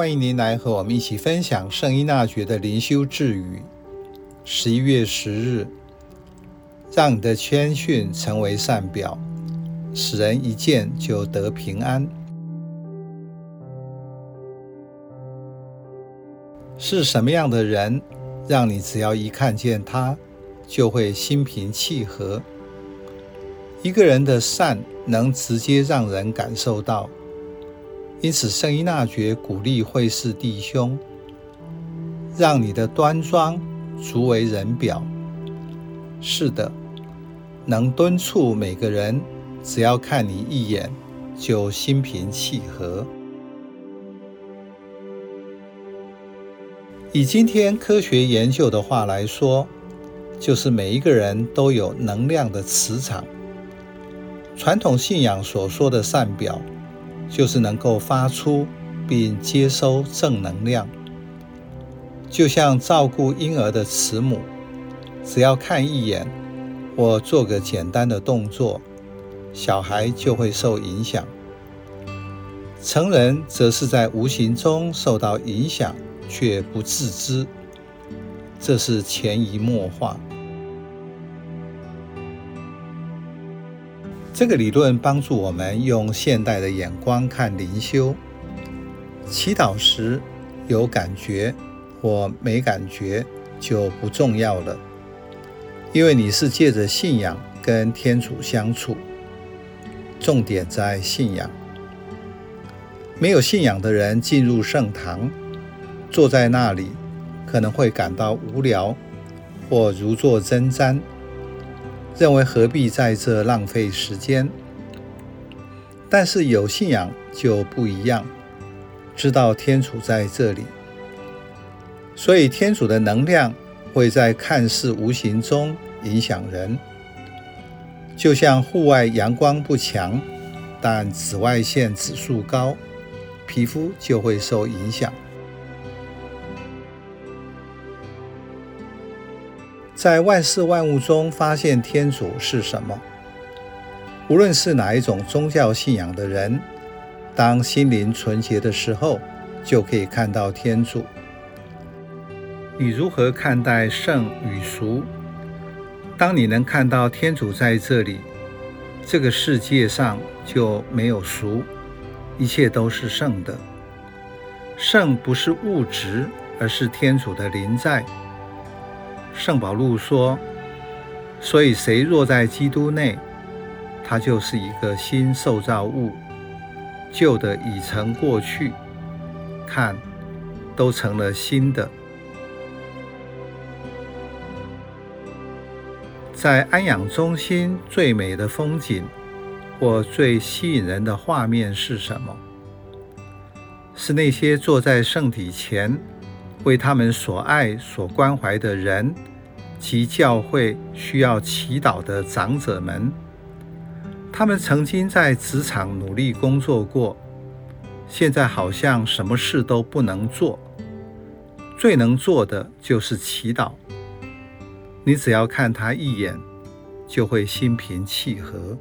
欢迎您来和我们一起分享圣依纳爵的灵修智语。十一月十日，让你的谦逊成为善表，使人一见就得平安。是什么样的人，让你只要一看见他，就会心平气和？一个人的善能直接让人感受到。因此，圣依纳爵鼓励会士弟兄，让你的端庄足为人表。是的，能敦促每个人，只要看你一眼，就心平气和。以今天科学研究的话来说，就是每一个人都有能量的磁场。传统信仰所说的善表。就是能够发出并接收正能量，就像照顾婴儿的慈母，只要看一眼或做个简单的动作，小孩就会受影响。成人则是在无形中受到影响却不自知，这是潜移默化。这个理论帮助我们用现代的眼光看灵修。祈祷时有感觉或没感觉就不重要了，因为你是借着信仰跟天主相处。重点在信仰。没有信仰的人进入圣堂，坐在那里可能会感到无聊或如坐针毡。认为何必在这浪费时间？但是有信仰就不一样，知道天主在这里，所以天主的能量会在看似无形中影响人。就像户外阳光不强，但紫外线指数高，皮肤就会受影响。在万事万物中发现天主是什么？无论是哪一种宗教信仰的人，当心灵纯洁的时候，就可以看到天主。你如何看待圣与俗？当你能看到天主在这里，这个世界上就没有俗，一切都是圣的。圣不是物质，而是天主的临在。圣保禄说：“所以谁若在基督内，他就是一个新受造物，旧的已成过去，看，都成了新的。”在安养中心最美的风景或最吸引人的画面是什么？是那些坐在圣体前，为他们所爱、所关怀的人及教会需要祈祷的长者们，他们曾经在职场努力工作过，现在好像什么事都不能做，最能做的就是祈祷。你只要看他一眼，就会心平气和。